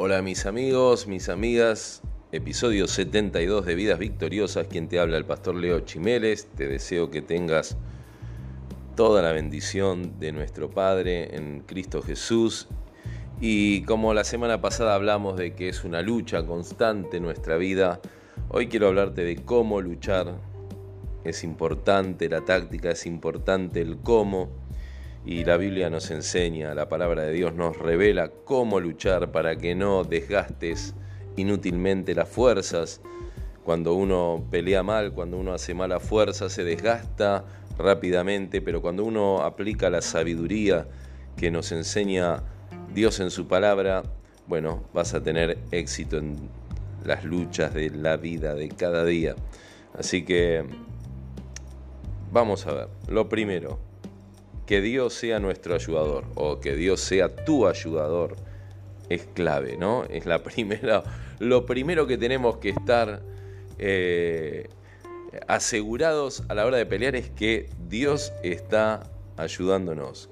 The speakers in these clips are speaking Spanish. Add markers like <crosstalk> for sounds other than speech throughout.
Hola mis amigos, mis amigas, episodio 72 de Vidas Victoriosas, quien te habla el pastor Leo Chimeles, te deseo que tengas toda la bendición de nuestro Padre en Cristo Jesús. Y como la semana pasada hablamos de que es una lucha constante nuestra vida, hoy quiero hablarte de cómo luchar, es importante la táctica, es importante el cómo y la Biblia nos enseña, la palabra de Dios nos revela cómo luchar para que no desgastes inútilmente las fuerzas. Cuando uno pelea mal, cuando uno hace mala fuerza, se desgasta rápidamente, pero cuando uno aplica la sabiduría que nos enseña Dios en su palabra, bueno, vas a tener éxito en las luchas de la vida de cada día. Así que vamos a ver. Lo primero, que Dios sea nuestro ayudador o que Dios sea tu ayudador es clave, ¿no? Es la <laughs> primera, lo primero que tenemos que estar eh, asegurados a la hora de pelear es que Dios está ayudándonos,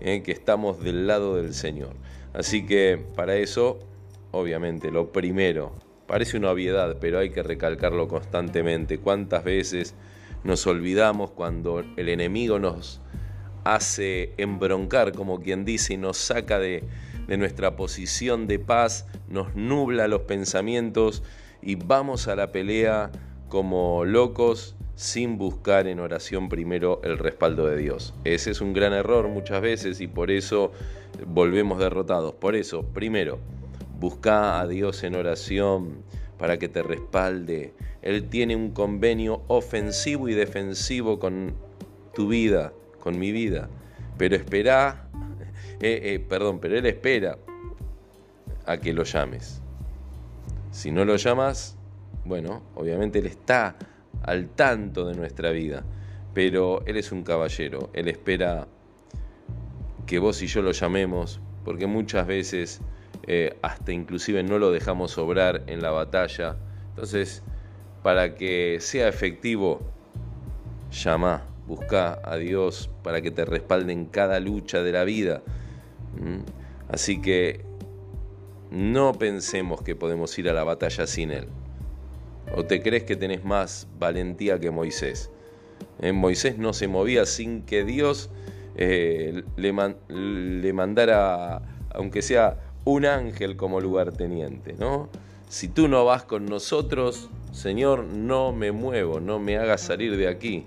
¿eh? que estamos del lado del Señor. Así que para eso, obviamente, lo primero, parece una obviedad, pero hay que recalcarlo constantemente. ¿Cuántas veces nos olvidamos cuando el enemigo nos hace embroncar, como quien dice, y nos saca de, nuestra posición de paz, nos nubla los pensamientos y vamos a la pelea como locos sin buscar en oración primero el respaldo de Dios. Ese es un gran error muchas veces y por eso volvemos derrotados. Por eso, primero, busca a Dios en oración para que te respalde. Él tiene un convenio ofensivo y defensivo con tu vida con mi vida. Pero espera, <laughs> eh, eh, perdón, pero Él espera a que lo llames. Si no lo llamas, bueno, obviamente Él está al tanto de nuestra vida, pero Él es un caballero, Él espera que vos y yo lo llamemos, porque muchas veces eh, hasta inclusive no lo dejamos obrar en la batalla. Entonces, para que sea efectivo, llama busca a Dios para que te respalde en cada lucha de la vida. Así que no pensemos que podemos ir a la batalla sin Él. ¿O te crees que tenés más valentía que Moisés? Eh, Moisés no se movía sin que Dios eh, le, le, mandara, aunque sea un ángel como lugarteniente, ¿no? Si tú no vas con nosotros, Señor, no me muevo, no me hagas salir de aquí.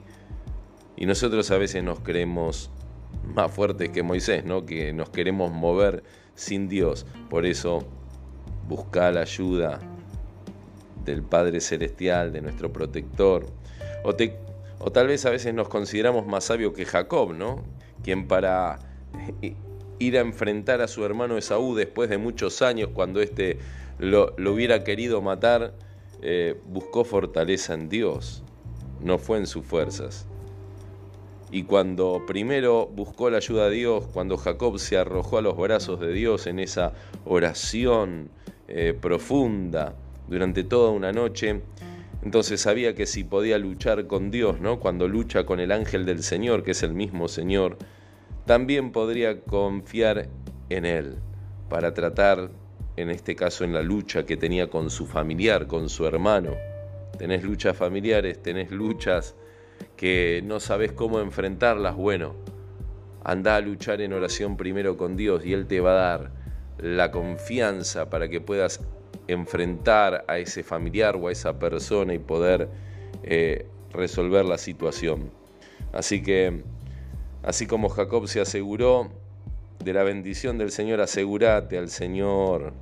Y nosotros a veces nos creemos más fuertes que Moisés, ¿no? Que nos queremos mover sin Dios. Por eso busca la ayuda del Padre Celestial, de nuestro protector. O, tal vez a veces nos consideramos más sabios que Jacob, ¿no? Quien para ir a enfrentar a su hermano Esaú después de muchos años, cuando éste lo, hubiera querido matar, eh, buscó fortaleza en Dios, no fue en sus fuerzas. Y cuando primero buscó la ayuda de Dios, cuando Jacob se arrojó a los brazos de Dios en esa oración eh, profunda durante toda una noche, entonces sabía que si podía luchar con Dios, ¿no? Cuando lucha con el ángel del Señor, que es el mismo Señor, también podría confiar en Él para tratar, en este caso, en la lucha que tenía con su familiar, con su hermano. Tenés luchas familiares, tenés luchas que no sabes cómo enfrentarlas, bueno, anda a luchar en oración primero con Dios y Él te va a dar la confianza para que puedas enfrentar a ese familiar o a esa persona y poder eh, resolver la situación. Así que, así como Jacob se aseguró de la bendición del Señor, asegúrate al Señor,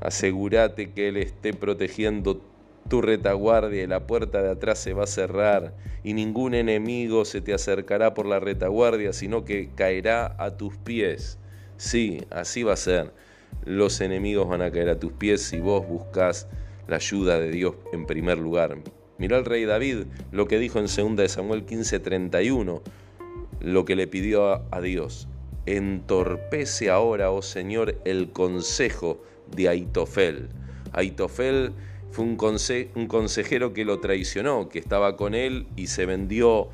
asegúrate que Él esté protegiendo tu retaguardia y la puerta de atrás se va a cerrar y ningún enemigo se te acercará por la retaguardia, sino que caerá a tus pies. Sí, así va a ser. Los enemigos van a caer a tus pies si vos buscas la ayuda de Dios en primer lugar. Mirá el rey David lo que dijo en 2 Samuel 15:31, lo que le pidió a Dios. Entorpece ahora, oh Señor, el consejo de Aitofel. Aitofel fue un, consejero que lo traicionó, que estaba con él y se vendió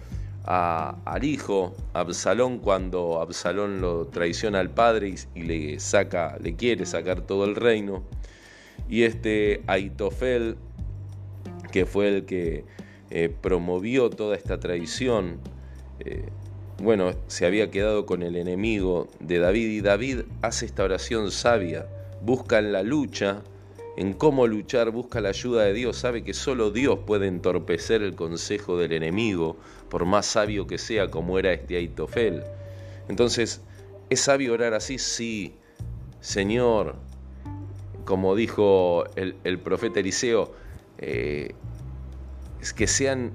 al hijo, Absalón, cuando Absalón lo traiciona al padre y, le saca, le quiere sacar todo el reino. Y este Aitofel, que fue el que eh, promovió toda esta traición, eh, bueno, se había quedado con el enemigo de David y David hace esta oración sabia, busca en la lucha, en cómo luchar, busca la ayuda de Dios, sabe que solo Dios puede entorpecer el consejo del enemigo, por más sabio que sea como era este Aitofel. Entonces, ¿es sabio orar así? Sí, Señor, como dijo el, profeta Eliseo, eh, es que sean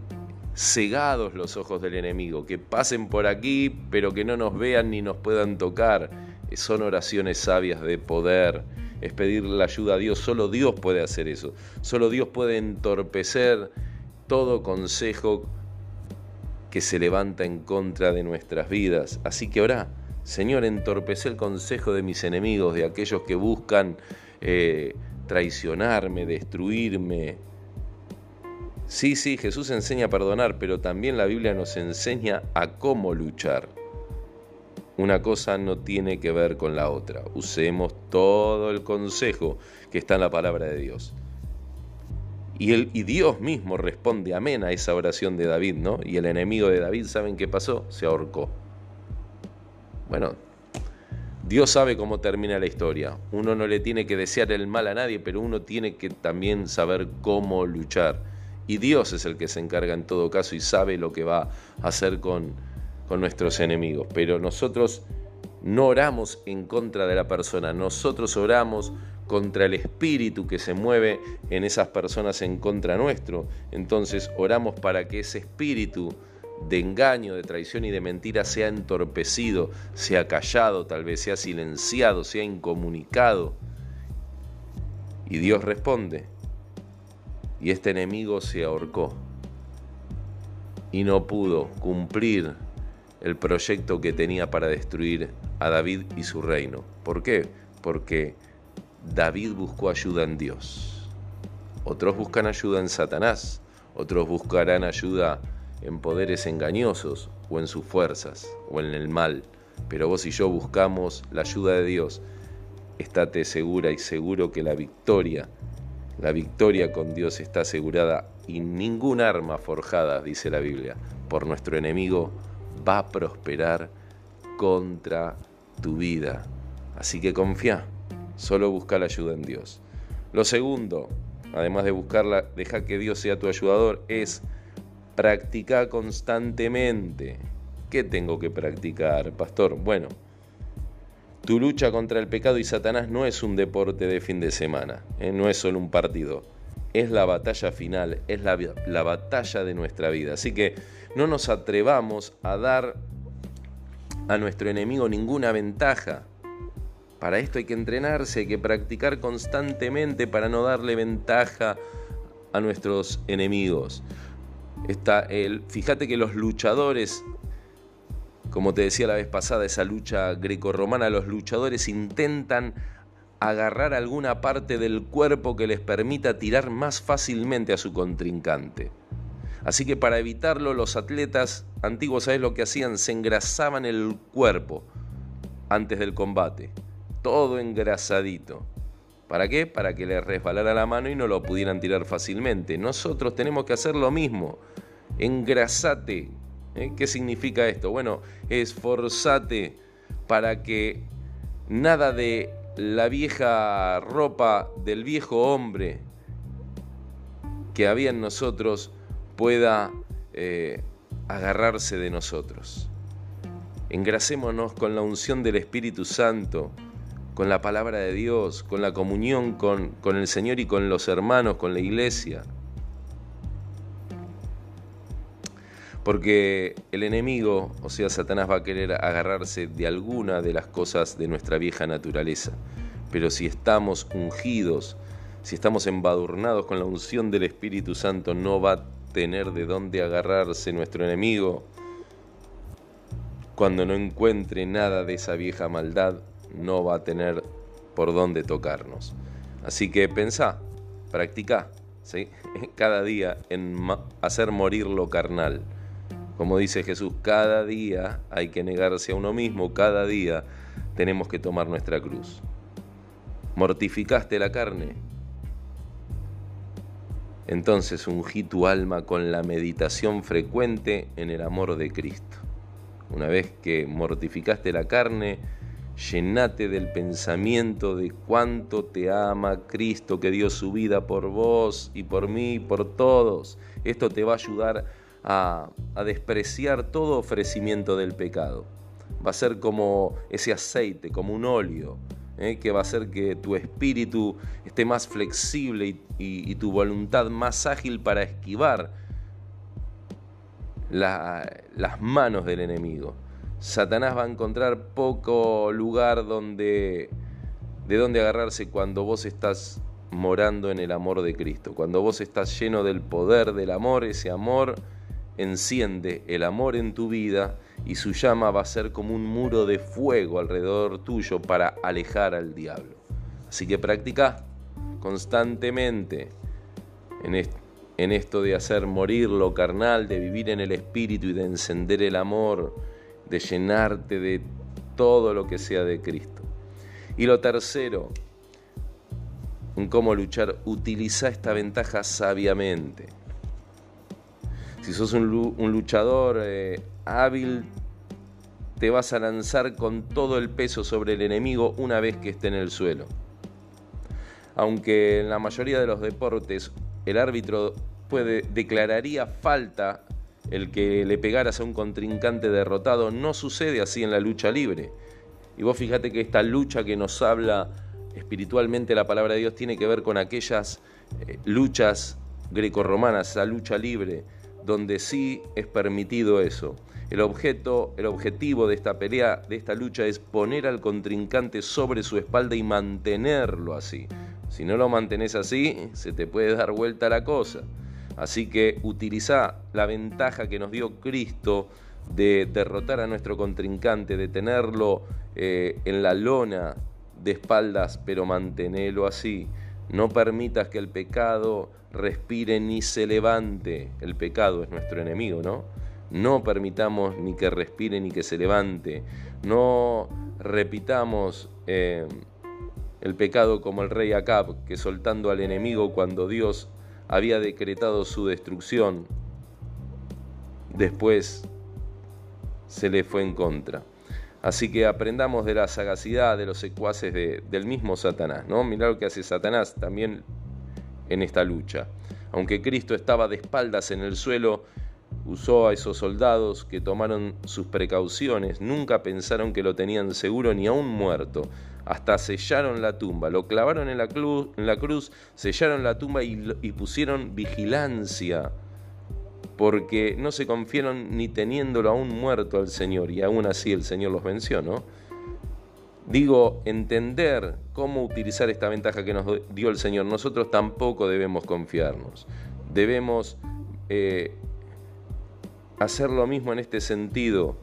cegados los ojos del enemigo, que pasen por aquí, pero que no nos vean ni nos puedan tocar. Son oraciones sabias de poder es pedir la ayuda a Dios. Solo Dios puede hacer eso. Solo Dios puede entorpecer todo consejo que se levanta en contra de nuestras vidas. Así que ora, Señor, entorpece el consejo de mis enemigos, de aquellos que buscan eh, traicionarme, destruirme. Sí, sí, Jesús enseña a perdonar, pero también la Biblia nos enseña a cómo luchar. Una cosa no tiene que ver con la otra. Usemos todo el consejo que está en la palabra de Dios. Y, Dios mismo responde amén a esa oración de David, ¿no? Y el enemigo de David, ¿saben qué pasó? Se ahorcó. Bueno, Dios sabe cómo termina la historia. Uno no le tiene que desear el mal a nadie, pero uno tiene que también saber cómo luchar. Y Dios es el que se encarga en todo caso y sabe lo que va a hacer con, con nuestros enemigos, pero nosotros no oramos en contra de la persona, nosotros oramos contra el espíritu que se mueve en esas personas en contra nuestro. Entonces oramos para que ese espíritu de engaño, de traición y de mentira sea entorpecido, sea callado, tal vez sea silenciado, sea incomunicado. Y Dios responde. Y este enemigo se ahorcó y no pudo cumplir el proyecto que tenía para destruir a David y su reino. ¿Por qué? Porque David buscó ayuda en Dios. Otros buscan ayuda en Satanás, otros buscarán ayuda en poderes engañosos o en sus fuerzas o en el mal. Pero vos y yo buscamos la ayuda de Dios. Estate segura y seguro que la victoria, la victoria con Dios está asegurada y ningún arma forjada, dice la Biblia, por nuestro enemigo va a prosperar contra tu vida. Así que confía, solo busca la ayuda en Dios. Lo segundo, además de buscarla, deja que Dios sea tu ayudador, es practicar constantemente. ¿Qué tengo que practicar, pastor? Bueno, tu lucha contra el pecado y Satanás no es un deporte de fin de semana, ¿eh? no es solo un partido, es la batalla final, es la, la batalla de nuestra vida. Así que no nos atrevamos a dar a nuestro enemigo ninguna ventaja. Para esto hay que entrenarse, hay que practicar constantemente para no darle ventaja a nuestros enemigos. Está el, fíjate que los luchadores, como te decía la vez pasada, esa lucha grecorromana, los luchadores intentan agarrar alguna parte del cuerpo que les permita tirar más fácilmente a su contrincante. Así que para evitarlo, los atletas antiguos, ¿sabes lo que hacían? Se engrasaban el cuerpo antes del combate. Todo engrasadito. ¿Para qué? Para que les resbalara la mano y no lo pudieran tirar fácilmente. Nosotros tenemos que hacer lo mismo. Engrasate. ¿Eh? ¿Qué significa esto? Bueno, esforzate para que nada de la vieja ropa del viejo hombre que había en nosotros pueda eh, agarrarse de nosotros. Engrasémonos con la unción del Espíritu Santo, con la palabra de Dios, con la comunión con, con el Señor y con los hermanos, con la iglesia. Porque el enemigo, o sea, Satanás va a querer agarrarse de alguna de las cosas de nuestra vieja naturaleza. Pero si estamos ungidos, si estamos embadurnados con la unción del Espíritu Santo, no va a tener de dónde agarrarse nuestro enemigo. Cuando no encuentre nada de esa vieja maldad, no va a tener por dónde tocarnos. Así que pensá, practica ¿sí? <laughs> cada día en hacer morir lo carnal. Como dice Jesús, cada día hay que negarse a uno mismo, cada día tenemos que tomar nuestra cruz. ¿Mortificaste la carne? Entonces ungí tu alma con la meditación frecuente en el amor de Cristo. Una vez que mortificaste la carne, llenate del pensamiento de cuánto te ama Cristo que dio su vida por vos y por mí, por todos. Esto te va a ayudar a, despreciar todo ofrecimiento del pecado. Va a ser como ese aceite, como un óleo, ¿eh? que va a hacer que tu espíritu esté más flexible y, tu voluntad más ágil para esquivar las manos del enemigo. Satanás va a encontrar poco lugar donde, de donde agarrarse cuando vos estás morando en el amor de Cristo, cuando vos estás lleno del poder del amor, ese amor enciende el amor en tu vida y su llama va a ser como un muro de fuego alrededor tuyo para alejar al diablo. Así que practica constantemente en, esto de hacer morir lo carnal, de vivir en el espíritu y de encender el amor, de llenarte de todo lo que sea de Cristo. Y lo tercero, en cómo luchar, utiliza esta ventaja sabiamente. Si sos un, luchador eh, hábil, te vas a lanzar con todo el peso sobre el enemigo una vez que esté en el suelo. Aunque en la mayoría de los deportes el árbitro puede, declararía falta el que le pegaras a un contrincante derrotado, no sucede así en la lucha libre. Y vos fíjate que esta lucha que nos habla espiritualmente la palabra de Dios tiene que ver con aquellas eh, luchas grecorromanas, esa lucha libre, donde sí es permitido eso. El objeto, el objetivo de esta pelea, de esta lucha es poner al contrincante sobre su espalda y mantenerlo así. Si no lo mantenés así, se te puede dar vuelta la cosa. Así que utiliza la ventaja que nos dio Cristo de derrotar a nuestro contrincante, de tenerlo eh, en la lona de espaldas, pero mantenelo así. No permitas que el pecado respire ni se levante. El pecado es nuestro enemigo, ¿no? No permitamos ni que respire ni que se levante. No repitamos eh, el pecado como el rey Acab, que soltando al enemigo cuando Dios había decretado su destrucción, después se le fue en contra. Así que aprendamos de la sagacidad de los secuaces del mismo Satanás, ¿no? Mirá lo que hace Satanás también en esta lucha. Aunque Cristo estaba de espaldas en el suelo, usó a esos soldados que tomaron sus precauciones, nunca pensaron que lo tenían seguro ni aún muerto, hasta sellaron la tumba, lo clavaron en la, cruz, sellaron la tumba y pusieron vigilancia porque no se confiaron ni teniéndolo aún muerto al Señor, y aún así el Señor los venció, ¿no? Digo, entender cómo utilizar esta ventaja que nos dio el Señor. Nosotros tampoco debemos confiarnos. Debemos eh, hacer lo mismo en este sentido.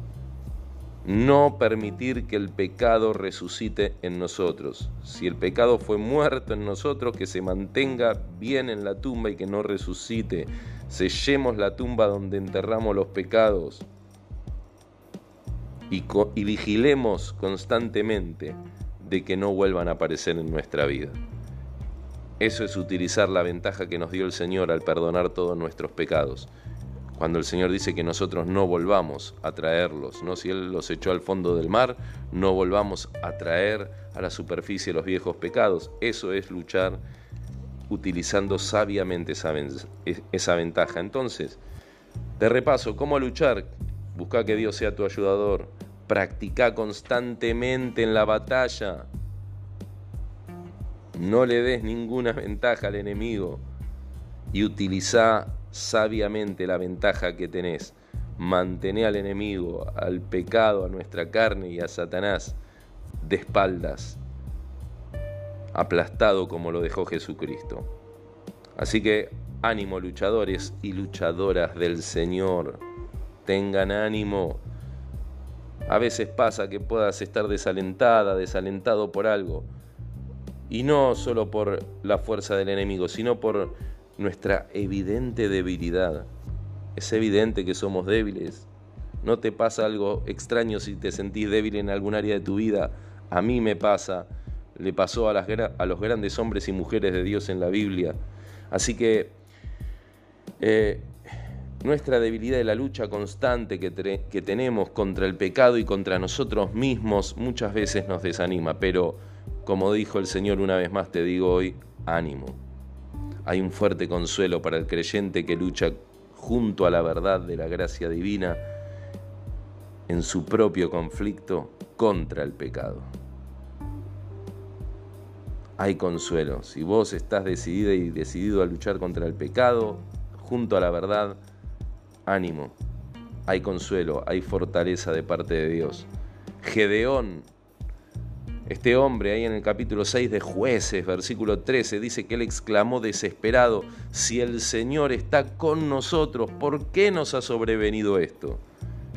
No permitir que el pecado resucite en nosotros. Si el pecado fue muerto en nosotros, que se mantenga bien en la tumba y que no resucite sellemos la tumba donde enterramos los pecados y, y, vigilemos constantemente de que no vuelvan a aparecer en nuestra vida. Eso es utilizar la ventaja que nos dio el Señor al perdonar todos nuestros pecados. Cuando el Señor dice que nosotros no volvamos a traerlos, ¿no? si Él los echó al fondo del mar, no volvamos a traer a la superficie los viejos pecados. Eso es luchar utilizando sabiamente esa, ventaja. Entonces, de repaso, ¿cómo luchar? Busca que Dios sea tu ayudador. Practica constantemente en la batalla. No le des ninguna ventaja al enemigo y utiliza sabiamente la ventaja que tenés. Mantén al enemigo, al pecado, a nuestra carne y a Satanás de espaldas aplastado como lo dejó Jesucristo. Así que ánimo luchadores y luchadoras del Señor, tengan ánimo. A veces pasa que puedas estar desalentada, desalentado por algo, y no solo por la fuerza del enemigo, sino por nuestra evidente debilidad. Es evidente que somos débiles, ¿No te pasa algo extraño si te sentís débil en algún área de tu vida? A mí me pasa, le pasó a, los grandes hombres y mujeres de Dios en la Biblia. Así que eh, nuestra debilidad y la lucha constante que tenemos contra el pecado y contra nosotros mismos muchas veces nos desanima, pero como dijo el Señor una vez más, te digo hoy, ánimo. Hay un fuerte consuelo para el creyente que lucha junto a la verdad de la gracia divina en su propio conflicto contra el pecado. Hay consuelo. Si vos estás decidida y decidido a luchar contra el pecado, junto a la verdad, ánimo. Hay consuelo, hay fortaleza de parte de Dios. Gedeón, este hombre ahí en el capítulo 6 de jueces, versículo 13, dice que él exclamó desesperado, si el Señor está con nosotros, ¿por qué nos ha sobrevenido esto?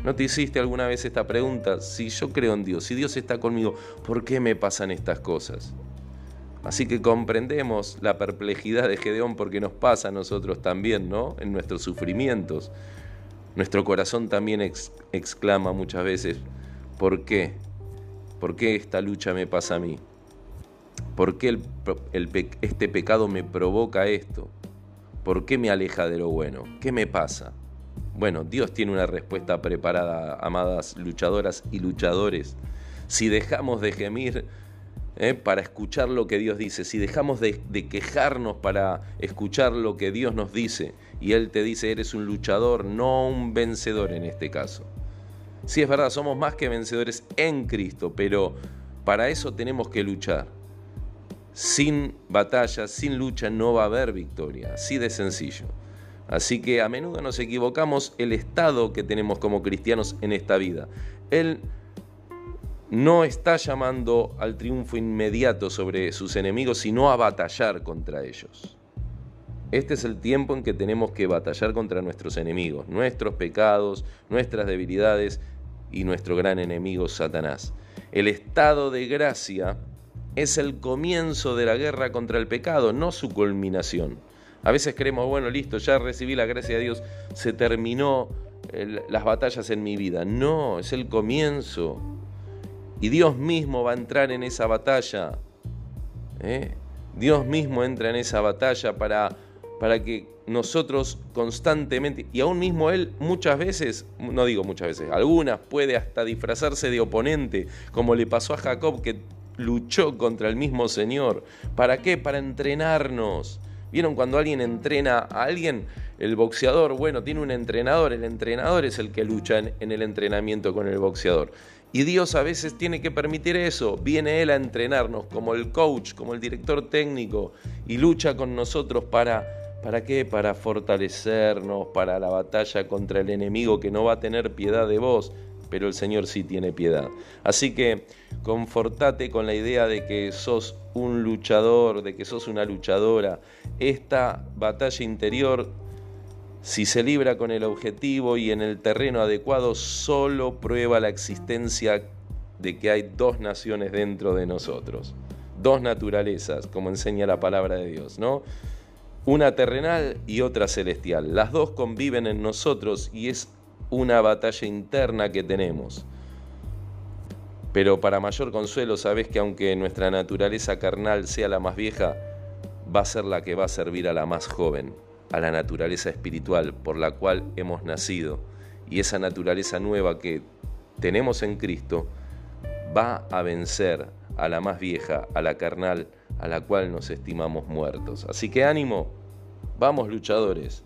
¿No te hiciste alguna vez esta pregunta? Si yo creo en Dios, si Dios está conmigo, ¿por qué me pasan estas cosas? Así que comprendemos la perplejidad de Gedeón porque nos pasa a nosotros también, ¿no? En nuestros sufrimientos. Nuestro corazón también exclama muchas veces, ¿por qué? ¿Por qué esta lucha me pasa a mí? ¿Por qué este pecado me provoca esto? ¿Por qué me aleja de lo bueno? ¿Qué me pasa? Bueno, Dios tiene una respuesta preparada, amadas luchadoras y luchadores. Si dejamos de gemir eh, para escuchar lo que Dios dice, si dejamos de, quejarnos para escuchar lo que Dios nos dice, y Él te dice, eres un luchador, no un vencedor en este caso. Sí es verdad, somos más que vencedores en Cristo, pero para eso tenemos que luchar. Sin batalla, sin lucha, no va a haber victoria, así de sencillo. Así que a menudo nos equivocamos el estado que tenemos como cristianos en esta vida. Él no está llamando al triunfo inmediato sobre sus enemigos, sino a batallar contra ellos. Este es el tiempo en que tenemos que batallar contra nuestros enemigos, nuestros pecados, nuestras debilidades y nuestro gran enemigo Satanás. El estado de gracia es el comienzo de la guerra contra el pecado, no su culminación. A veces creemos, bueno, listo, ya recibí la gracia de Dios, se terminó las batallas en mi vida. No, es el comienzo. Y Dios mismo va a entrar en esa batalla. ¿eh? Dios mismo entra en esa batalla para, para que nosotros constantemente, y aún mismo Él muchas veces, no digo muchas veces, algunas puede hasta disfrazarse de oponente, como le pasó a Jacob que luchó contra el mismo Señor. ¿Para qué? Para entrenarnos ¿Vieron cuando alguien entrena a alguien? El boxeador, bueno, tiene un entrenador, el entrenador es el que lucha en, el entrenamiento con el boxeador. Y Dios a veces tiene que permitir eso. Viene Él a entrenarnos como el coach, como el director técnico, y lucha con nosotros para, ¿para qué? Para fortalecernos, para la batalla contra el enemigo que no va a tener piedad de vos, pero el Señor sí tiene piedad. Así que confortate con la idea de que sos un luchador, de que sos una luchadora. Esta batalla interior, si se libra con el objetivo y en el terreno adecuado, solo prueba la existencia de que hay dos naciones dentro de nosotros, dos naturalezas, como enseña la palabra de Dios, ¿no? Una terrenal y otra celestial. Las dos conviven en nosotros y es una batalla interna que tenemos. Pero para mayor consuelo, sabes que aunque nuestra naturaleza carnal sea la más vieja, va a ser la que va a servir a la más joven, a la naturaleza espiritual por la cual hemos nacido. Y esa naturaleza nueva que tenemos en Cristo va a vencer a la más vieja, a la carnal, a la cual nos estimamos muertos. Así que ánimo, vamos luchadores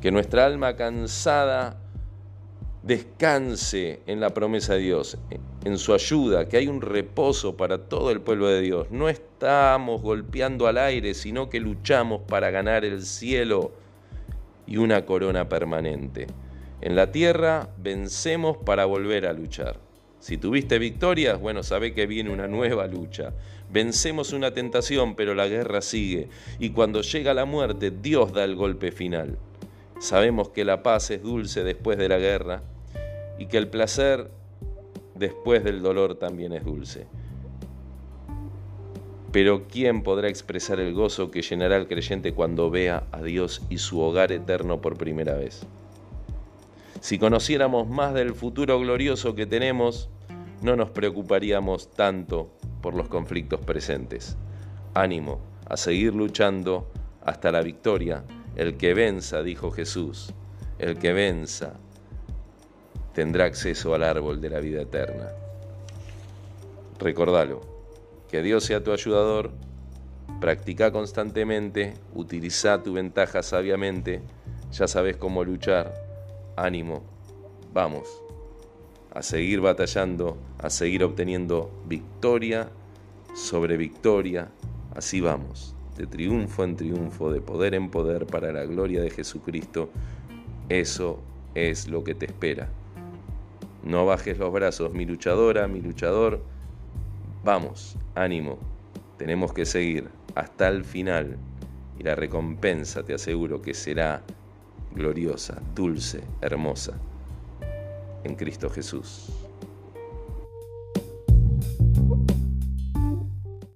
que nuestra alma cansada descanse en la promesa de Dios, en su ayuda, que hay un reposo para todo el pueblo de Dios. No estamos golpeando al aire, sino que luchamos para ganar el cielo y una corona permanente. En la tierra vencemos para volver a luchar. Si tuviste victorias, bueno, sabe que viene una nueva lucha. Vencemos una tentación, pero la guerra sigue. Y cuando llega la muerte, Dios da el golpe final. Sabemos que la paz es dulce después de la guerra y que el placer después del dolor también es dulce. Pero ¿quién podrá expresar el gozo que llenará al creyente cuando vea a Dios y su hogar eterno por primera vez? Si conociéramos más del futuro glorioso que tenemos, no nos preocuparíamos tanto por los conflictos presentes. Ánimo a seguir luchando hasta la victoria. El que venza, dijo Jesús, el que venza tendrá acceso al árbol de la vida eterna. Recordalo, que Dios sea tu ayudador, practica constantemente, utiliza tu ventaja sabiamente, ya sabes cómo luchar, ánimo, vamos a seguir batallando, a seguir obteniendo victoria sobre victoria, así vamos, de triunfo en triunfo, de poder en poder para la gloria de Jesucristo, eso es lo que te espera. No bajes los brazos, mi luchadora, mi luchador. Vamos, ánimo. Tenemos que seguir hasta el final y la recompensa te aseguro que será gloriosa, dulce, hermosa en Cristo Jesús.